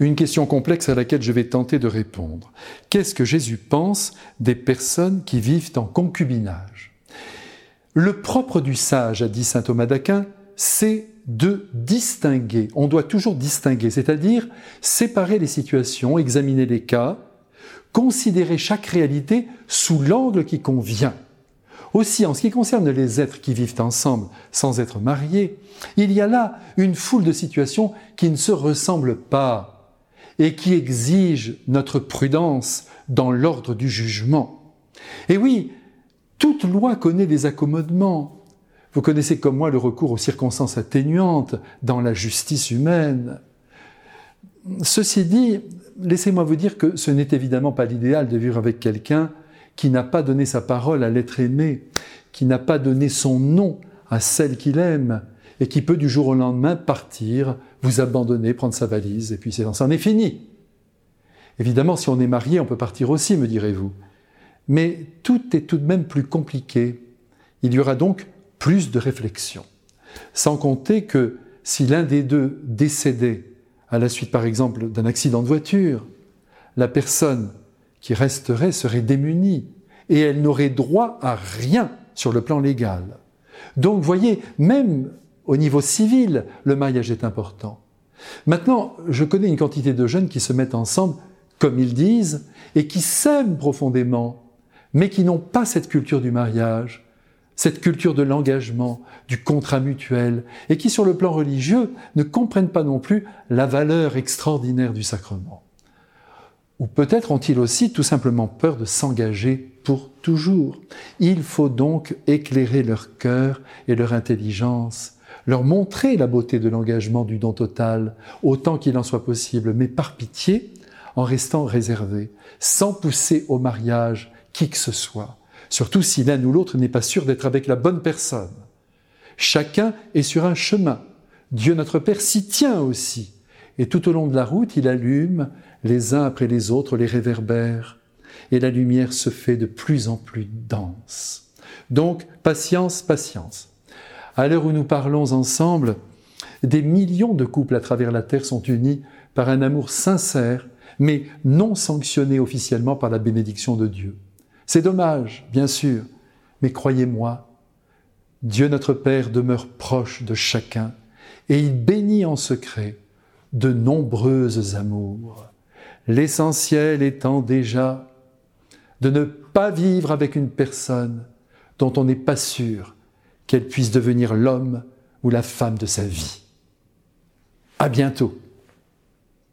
Une question complexe à laquelle je vais tenter de répondre. Qu'est-ce que Jésus pense des personnes qui vivent en concubinage? Le propre du sage, a dit saint Thomas d'Aquin, c'est de distinguer. On doit toujours distinguer, c'est-à-dire séparer les situations, examiner les cas, considérer chaque réalité sous l'angle qui convient. Aussi, en ce qui concerne les êtres qui vivent ensemble sans être mariés, il y a là une foule de situations qui ne se ressemblent pas et qui exige notre prudence dans l'ordre du jugement. Et oui, toute loi connaît des accommodements. Vous connaissez comme moi le recours aux circonstances atténuantes dans la justice humaine. Ceci dit, laissez-moi vous dire que ce n'est évidemment pas l'idéal de vivre avec quelqu'un qui n'a pas donné sa parole à l'être aimé, qui n'a pas donné son nom à celle qu'il aime, et qui peut du jour au lendemain partir, vous abandonner, prendre sa valise, et puis c'en est fini. Évidemment, si on est marié, on peut partir aussi, me direz-vous. Mais tout est tout de même plus compliqué. Il y aura donc plus de réflexion. Sans compter que si l'un des deux décédait à la suite, par exemple, d'un accident de voiture, la personne qui resterait serait démunie et elle n'aurait droit à rien sur le plan légal. Donc, voyez, même au niveau civil, le mariage est important. Maintenant, je connais une quantité de jeunes qui se mettent ensemble, comme ils disent, et qui s'aiment profondément, mais qui n'ont pas cette culture du mariage, cette culture de l'engagement, du contrat mutuel, et qui, sur le plan religieux, ne comprennent pas non plus la valeur extraordinaire du sacrement. Ou peut-être ont-ils aussi tout simplement peur de s'engager pour toujours. Il faut donc éclairer leur cœur et leur intelligence leur montrer la beauté de l'engagement du don total, autant qu'il en soit possible, mais par pitié, en restant réservé, sans pousser au mariage qui que ce soit, surtout si l'un ou l'autre n'est pas sûr d'être avec la bonne personne. Chacun est sur un chemin. Dieu notre Père s'y tient aussi. Et tout au long de la route, il allume les uns après les autres les réverbères. Et la lumière se fait de plus en plus dense. Donc, patience, patience. À l'heure où nous parlons ensemble, des millions de couples à travers la Terre sont unis par un amour sincère, mais non sanctionné officiellement par la bénédiction de Dieu. C'est dommage, bien sûr, mais croyez-moi, Dieu notre Père demeure proche de chacun et il bénit en secret de nombreuses amours. L'essentiel étant déjà de ne pas vivre avec une personne dont on n'est pas sûr qu'elle puisse devenir l'homme ou la femme de sa vie. À bientôt.